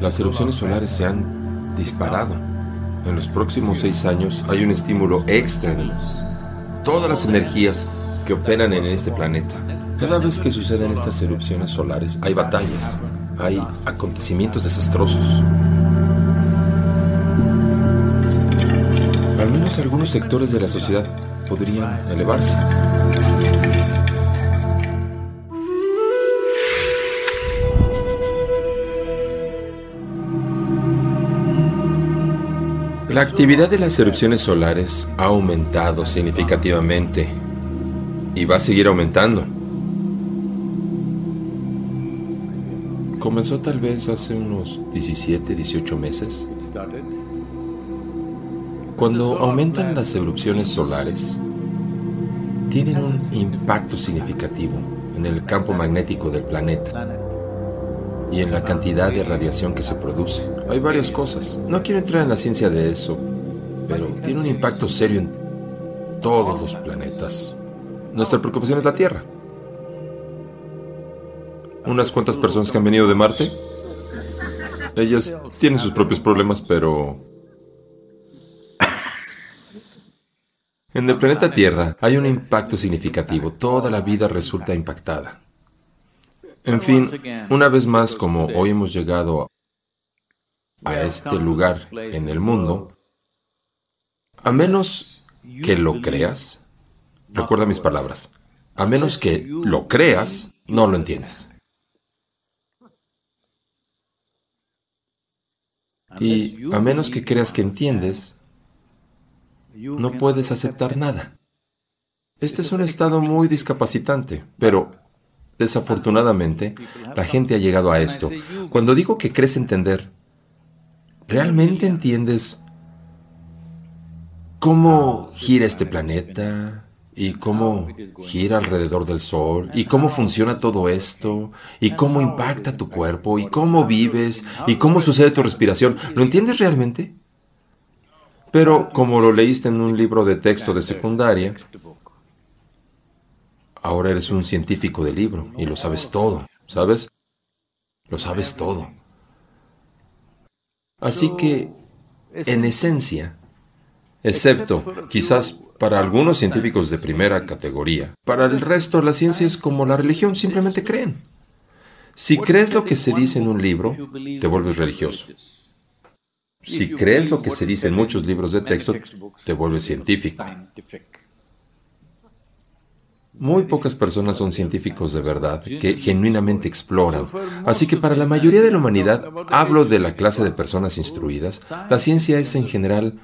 Las erupciones solares se han disparado. En los próximos seis años hay un estímulo extra en todas las energías que operan en este planeta. Cada vez que suceden estas erupciones solares hay batallas, hay acontecimientos desastrosos. Al menos algunos sectores de la sociedad podrían elevarse. La actividad de las erupciones solares ha aumentado significativamente y va a seguir aumentando. Comenzó tal vez hace unos 17, 18 meses. Cuando aumentan las erupciones solares, tienen un impacto significativo en el campo magnético del planeta y en la cantidad de radiación que se produce. Hay varias cosas. No quiero entrar en la ciencia de eso, pero tiene un impacto serio en todos los planetas. Nuestra preocupación es la Tierra. Unas cuantas personas que han venido de Marte. Ellas tienen sus propios problemas, pero... en el planeta Tierra hay un impacto significativo. Toda la vida resulta impactada. En fin, una vez más, como hoy hemos llegado a este lugar en el mundo, a menos que lo creas, recuerda mis palabras, a menos que lo creas, no lo entiendes. Y a menos que creas que entiendes, no puedes aceptar nada. Este es un estado muy discapacitante, pero Desafortunadamente, la gente ha llegado a esto. Cuando digo que crees entender, ¿realmente entiendes cómo gira este planeta? ¿Y cómo gira alrededor del Sol? ¿Y cómo funciona todo esto? ¿Y cómo impacta tu cuerpo? ¿Y cómo vives? ¿Y cómo sucede tu respiración? ¿Lo entiendes realmente? Pero como lo leíste en un libro de texto de secundaria, Ahora eres un científico de libro y lo sabes todo, ¿sabes? Lo sabes todo. Así que, en esencia, excepto quizás para algunos científicos de primera categoría, para el resto la ciencia es como la religión, simplemente creen. Si crees lo que se dice en un libro, te vuelves religioso. Si crees lo que se dice en muchos libros de texto, te vuelves científico. Muy pocas personas son científicos de verdad que genuinamente exploran. Así que para la mayoría de la humanidad, hablo de la clase de personas instruidas, la ciencia es en general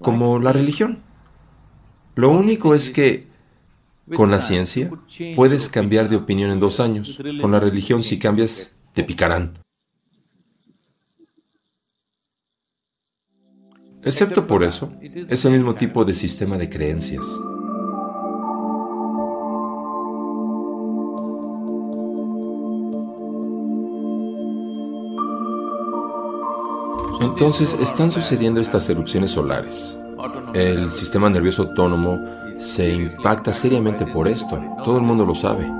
como la religión. Lo único es que con la ciencia puedes cambiar de opinión en dos años. Con la religión si cambias, te picarán. Excepto por eso, es el mismo tipo de sistema de creencias. Entonces están sucediendo estas erupciones solares. El sistema nervioso autónomo se impacta seriamente por esto. Todo el mundo lo sabe.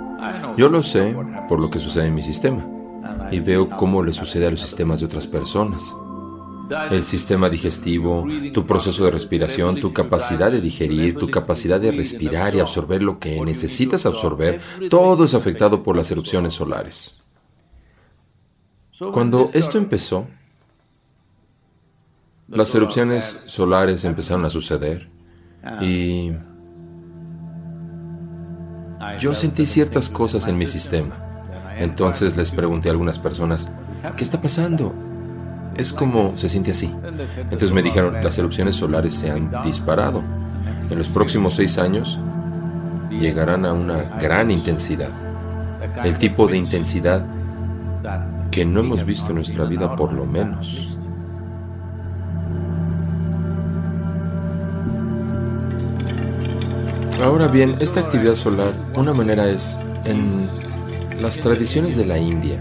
Yo lo sé por lo que sucede en mi sistema y veo cómo le sucede a los sistemas de otras personas. El sistema digestivo, tu proceso de respiración, tu capacidad de digerir, tu capacidad de respirar y absorber lo que necesitas absorber, todo es afectado por las erupciones solares. Cuando esto empezó, las erupciones solares empezaron a suceder y yo sentí ciertas cosas en mi sistema. Entonces les pregunté a algunas personas, ¿qué está pasando? Es como se siente así. Entonces me dijeron, las erupciones solares se han disparado. En los próximos seis años llegarán a una gran intensidad. El tipo de intensidad que no hemos visto en nuestra vida por lo menos Ahora bien, esta actividad solar, una manera es en las tradiciones de la India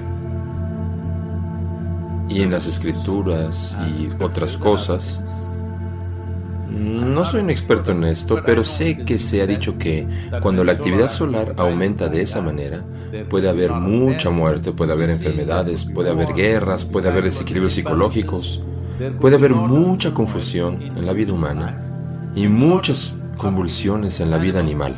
y en las escrituras y otras cosas. No soy un experto en esto, pero sé que se ha dicho que cuando la actividad solar aumenta de esa manera, puede haber mucha muerte, puede haber enfermedades, puede haber guerras, puede haber desequilibrios psicológicos, puede haber mucha confusión en la vida humana y muchas convulsiones en la vida animal,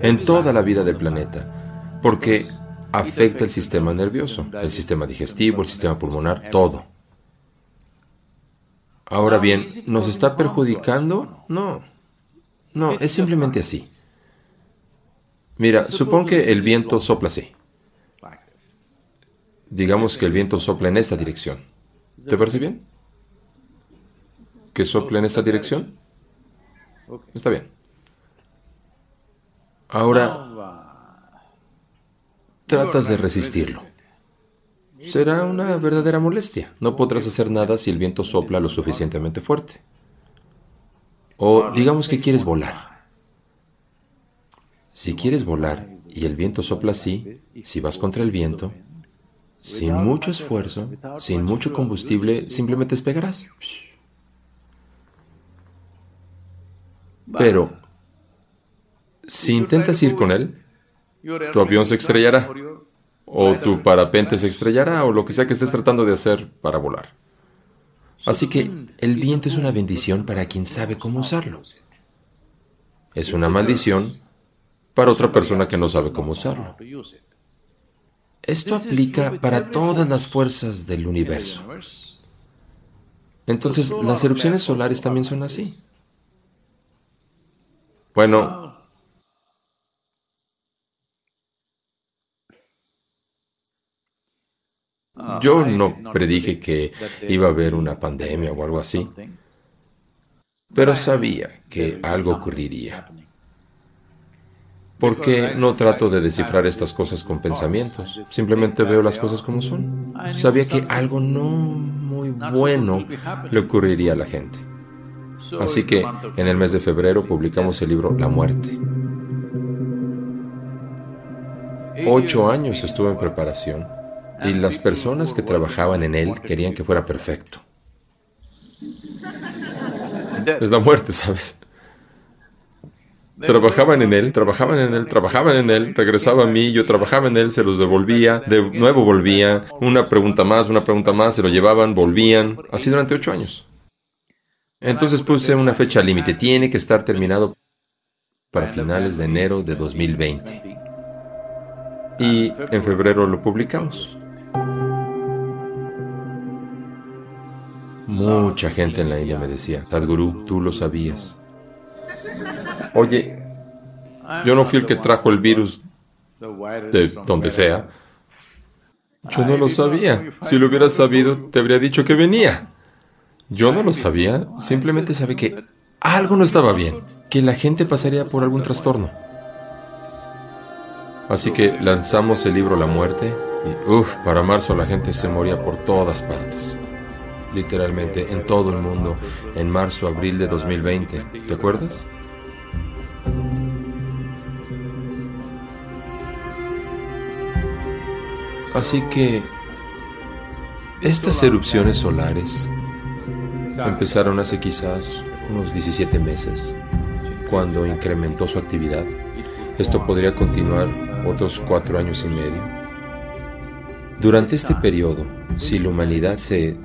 en toda la vida del planeta, porque afecta el sistema nervioso, el sistema digestivo, el sistema pulmonar, todo. Ahora bien, ¿nos está perjudicando? No, no, es simplemente así. Mira, supón que el viento sopla así. Digamos que el viento sopla en esta dirección. ¿Te parece bien? ¿Que sopla en esta dirección? Está bien. Ahora tratas de resistirlo. Será una verdadera molestia. No podrás hacer nada si el viento sopla lo suficientemente fuerte. O digamos que quieres volar. Si quieres volar y el viento sopla así, si vas contra el viento, sin mucho esfuerzo, sin mucho combustible, simplemente despegarás. Pero si intentas ir con él, tu avión se estrellará, o tu parapente se estrellará, o lo que sea que estés tratando de hacer para volar. Así que el viento es una bendición para quien sabe cómo usarlo. Es una maldición para otra persona que no sabe cómo usarlo. Esto aplica para todas las fuerzas del universo. Entonces, las erupciones solares también son así. Bueno, Yo no predije que iba a haber una pandemia o algo así, pero sabía que algo ocurriría. Porque no trato de descifrar estas cosas con pensamientos, simplemente veo las cosas como son. Sabía que algo no muy bueno le ocurriría a la gente. Así que en el mes de febrero publicamos el libro La muerte. Ocho años estuve en preparación y las personas que trabajaban en él querían que fuera perfecto. Es la muerte, ¿sabes? Trabajaban en él, trabajaban en él, trabajaban en él, regresaba a mí, yo trabajaba en él, se los devolvía, de nuevo volvía, una pregunta más, una pregunta más, se lo llevaban, volvían, así durante ocho años. Entonces puse una fecha límite, tiene que estar terminado para finales de enero de 2020. Y en febrero lo publicamos. Mucha gente en la India me decía, Sadhguru, tú lo sabías. Oye, yo no fui el que trajo el virus de donde sea. Yo no lo sabía. Si lo hubieras sabido, te habría dicho que venía. Yo no lo sabía. Simplemente sabía que algo no estaba bien, que la gente pasaría por algún trastorno. Así que lanzamos el libro La muerte y, uff, para marzo la gente se moría por todas partes literalmente en todo el mundo en marzo, abril de 2020. ¿Te acuerdas? Así que estas erupciones solares empezaron hace quizás unos 17 meses, cuando incrementó su actividad. Esto podría continuar otros cuatro años y medio. Durante este periodo, si la humanidad se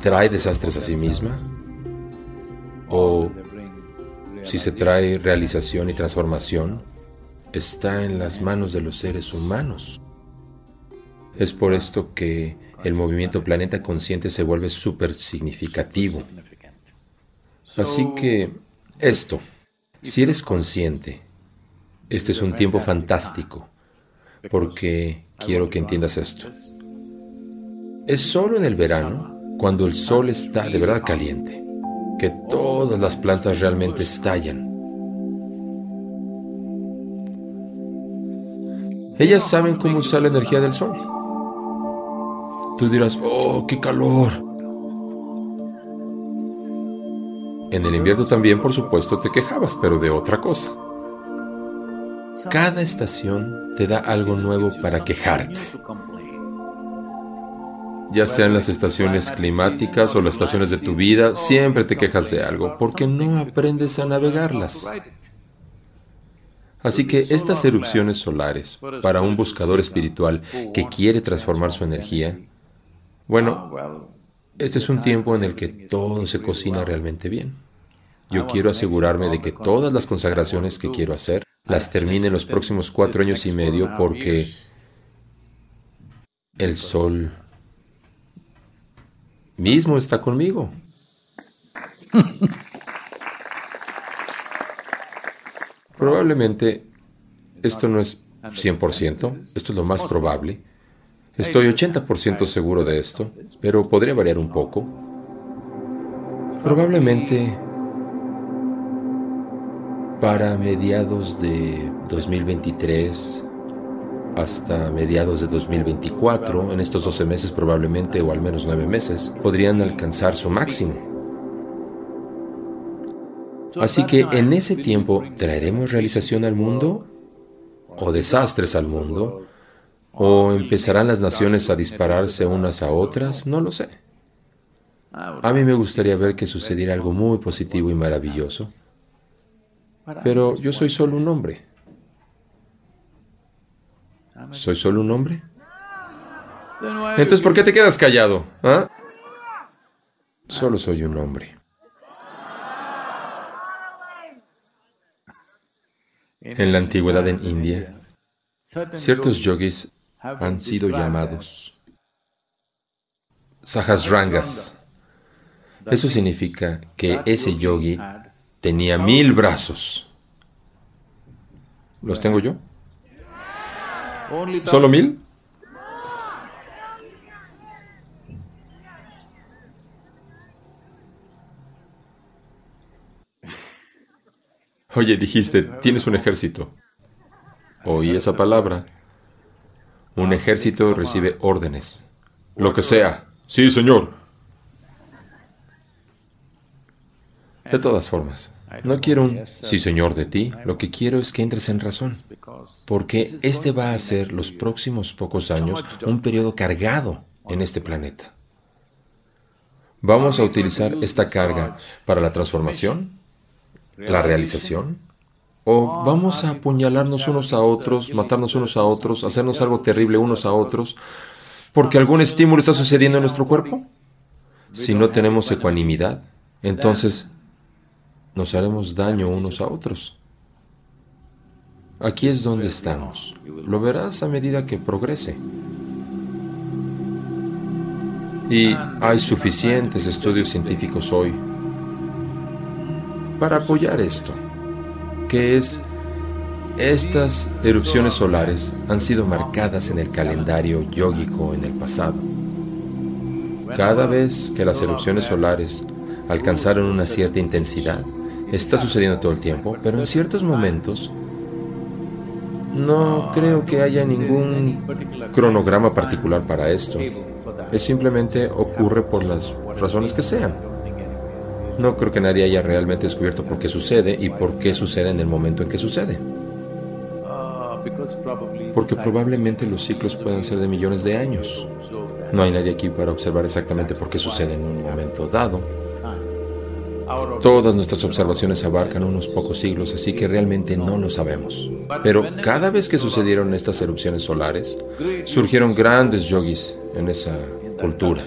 trae desastres a sí misma o si se trae realización y transformación, está en las manos de los seres humanos. Es por esto que el movimiento Planeta Consciente se vuelve súper significativo. Así que esto, si eres consciente, este es un tiempo fantástico, porque quiero que entiendas esto. Es solo en el verano cuando el sol está de verdad caliente, que todas las plantas realmente estallan. Ellas saben cómo usar la energía del sol. Tú dirás, oh, qué calor. En el invierno también, por supuesto, te quejabas, pero de otra cosa. Cada estación te da algo nuevo para quejarte. Ya sean las estaciones climáticas o las estaciones de tu vida, siempre te quejas de algo porque no aprendes a navegarlas. Así que estas erupciones solares, para un buscador espiritual que quiere transformar su energía, bueno, este es un tiempo en el que todo se cocina realmente bien. Yo quiero asegurarme de que todas las consagraciones que quiero hacer las termine en los próximos cuatro años y medio porque el sol mismo está conmigo. Probablemente esto no es 100%, esto es lo más probable. Estoy 80% seguro de esto, pero podría variar un poco. Probablemente para mediados de 2023 hasta mediados de 2024, en estos 12 meses probablemente, o al menos 9 meses, podrían alcanzar su máximo. Así que en ese tiempo, ¿traeremos realización al mundo? ¿O desastres al mundo? ¿O empezarán las naciones a dispararse unas a otras? No lo sé. A mí me gustaría ver que sucediera algo muy positivo y maravilloso. Pero yo soy solo un hombre. ¿Soy solo un hombre? Entonces, ¿por qué te quedas callado? ¿Ah? Solo soy un hombre. En la antigüedad en India, ciertos yogis han sido llamados sahasrangas. Eso significa que ese yogi tenía mil brazos. ¿Los tengo yo? ¿Solo mil? Oye, dijiste, tienes un ejército. Oí esa palabra. Un ejército recibe órdenes. Lo que sea. Sí, señor. De todas formas, no quiero un sí, señor, de ti. Lo que quiero es que entres en razón. Porque este va a ser los próximos pocos años un periodo cargado en este planeta. ¿Vamos a utilizar esta carga para la transformación? ¿La realización? ¿O vamos a apuñalarnos unos a otros, matarnos unos a otros, hacernos algo terrible unos a otros, porque algún estímulo está sucediendo en nuestro cuerpo? Si no tenemos ecuanimidad, entonces nos haremos daño unos a otros. Aquí es donde estamos. Lo verás a medida que progrese. Y hay suficientes estudios científicos hoy para apoyar esto que es estas erupciones solares han sido marcadas en el calendario yógico en el pasado. Cada vez que las erupciones solares alcanzaron una cierta intensidad, está sucediendo todo el tiempo, pero en ciertos momentos no creo que haya ningún cronograma particular para esto. Es simplemente ocurre por las razones que sean. No creo que nadie haya realmente descubierto por qué sucede y por qué sucede en el momento en que sucede. Porque probablemente los ciclos puedan ser de millones de años. No hay nadie aquí para observar exactamente por qué sucede en un momento dado. Todas nuestras observaciones abarcan unos pocos siglos, así que realmente no lo sabemos. Pero cada vez que sucedieron estas erupciones solares, surgieron grandes yogis en esa cultura.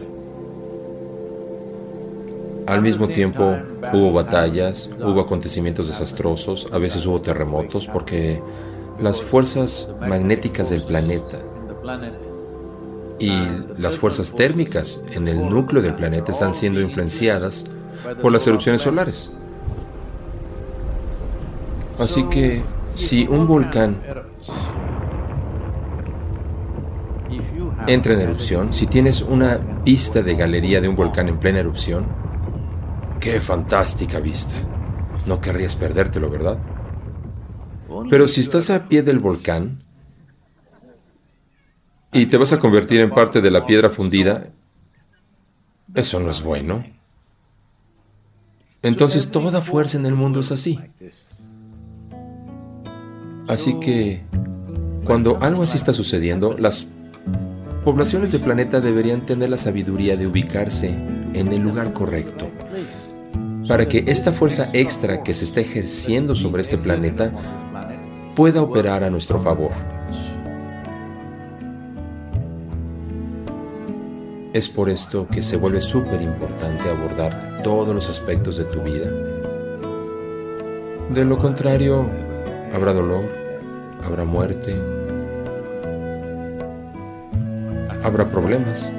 Al mismo tiempo hubo batallas, hubo acontecimientos desastrosos, a veces hubo terremotos porque las fuerzas magnéticas del planeta y las fuerzas térmicas en el núcleo del planeta están siendo influenciadas por las erupciones solares. Así que si un volcán entra en erupción, si tienes una pista de galería de un volcán en plena erupción, Qué fantástica vista. No querrías perdértelo, ¿verdad? Pero si estás a pie del volcán y te vas a convertir en parte de la piedra fundida, eso no es bueno. Entonces toda fuerza en el mundo es así. Así que, cuando algo así está sucediendo, las poblaciones del planeta deberían tener la sabiduría de ubicarse en el lugar correcto, para que esta fuerza extra que se está ejerciendo sobre este planeta pueda operar a nuestro favor. Es por esto que se vuelve súper importante abordar todos los aspectos de tu vida. De lo contrario, habrá dolor, habrá muerte, habrá problemas,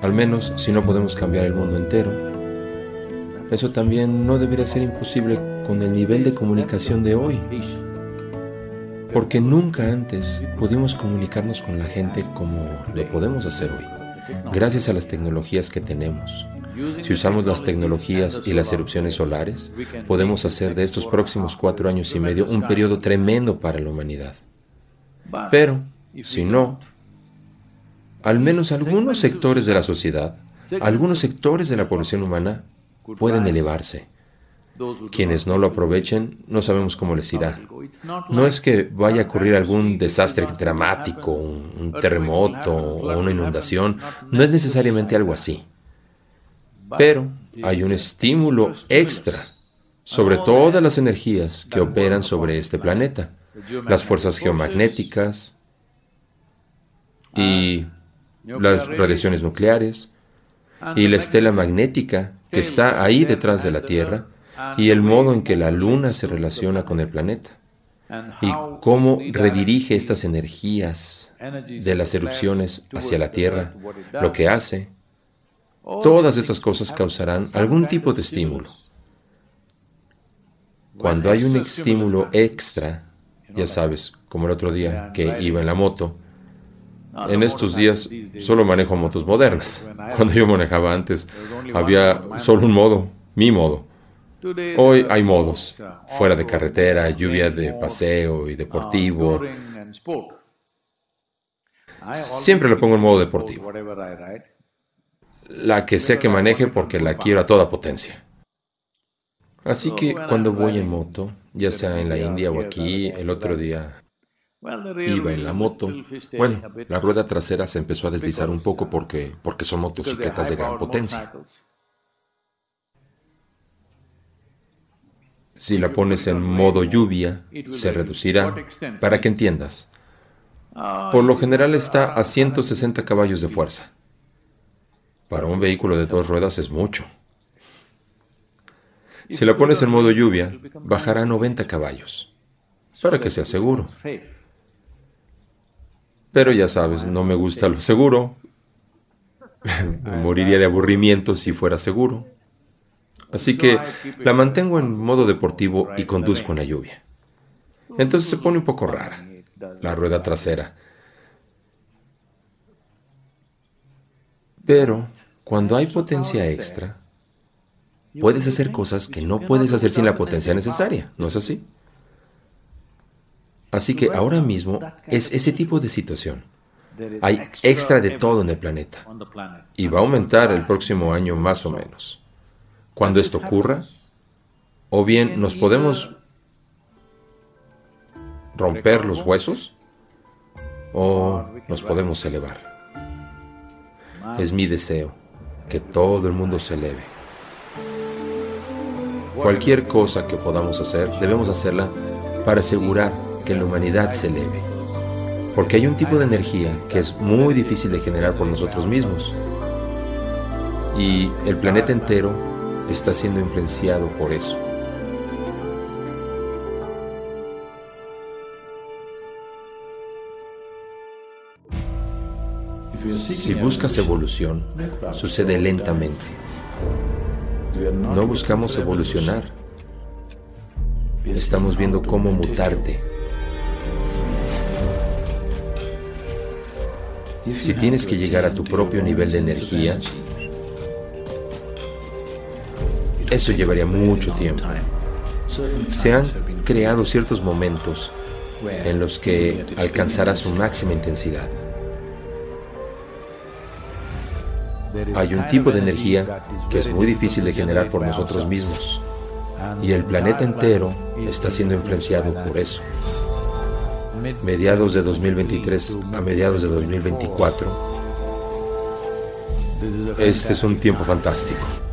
al menos si no podemos cambiar el mundo entero. Eso también no debería ser imposible con el nivel de comunicación de hoy, porque nunca antes pudimos comunicarnos con la gente como lo podemos hacer hoy gracias a las tecnologías que tenemos. Si usamos las tecnologías y las erupciones solares, podemos hacer de estos próximos cuatro años y medio un periodo tremendo para la humanidad. Pero, si no, al menos algunos sectores de la sociedad, algunos sectores de la población humana pueden elevarse quienes no lo aprovechen, no sabemos cómo les irá. No es que vaya a ocurrir algún desastre dramático, un, terremoto o una inundación, no es necesariamente algo así. Pero hay un estímulo extra sobre todas las energías que operan sobre este planeta, las fuerzas geomagnéticas y las radiaciones nucleares y la estela magnética que está ahí detrás de la Tierra y el modo en que la luna se relaciona con el planeta y cómo redirige estas energías de las erupciones hacia la Tierra, lo que hace, todas estas cosas causarán algún tipo de estímulo. Cuando hay un estímulo extra, ya sabes, como el otro día que iba en la moto, en estos días solo manejo motos modernas. Cuando yo manejaba antes, había solo un modo, mi modo. Hoy hay modos, fuera de carretera, lluvia de paseo y deportivo. Siempre le pongo en modo deportivo. La que sea que maneje porque la quiero a toda potencia. Así que cuando voy en moto, ya sea en la India o aquí, el otro día iba en la moto. Bueno, la rueda trasera se empezó a deslizar un poco porque, porque son motocicletas de gran potencia. Si la pones en modo lluvia, se reducirá. Para que entiendas, por lo general está a 160 caballos de fuerza. Para un vehículo de dos ruedas es mucho. Si la pones en modo lluvia, bajará a 90 caballos, para que sea seguro. Pero ya sabes, no me gusta lo seguro. Moriría de aburrimiento si fuera seguro. Así que la mantengo en modo deportivo y conduzco en la lluvia. Entonces se pone un poco rara la rueda trasera. Pero cuando hay potencia extra, puedes hacer cosas que no puedes hacer sin la potencia necesaria, ¿no es así? Así que ahora mismo es ese tipo de situación. Hay extra de todo en el planeta y va a aumentar el próximo año más o menos cuando esto ocurra, o bien nos podemos romper los huesos o nos podemos elevar. Es mi deseo que todo el mundo se eleve. Cualquier cosa que podamos hacer, debemos hacerla para asegurar que la humanidad se eleve. Porque hay un tipo de energía que es muy difícil de generar por nosotros mismos. Y el planeta entero está siendo influenciado por eso. Si buscas evolución, sucede lentamente. No buscamos evolucionar. Estamos viendo cómo mutarte. Si tienes que llegar a tu propio nivel de energía, eso llevaría mucho tiempo. Se han creado ciertos momentos en los que alcanzará su máxima intensidad. Hay un tipo de energía que es muy difícil de generar por nosotros mismos y el planeta entero está siendo influenciado por eso. mediados de 2023 a mediados de 2024. Este es un tiempo fantástico.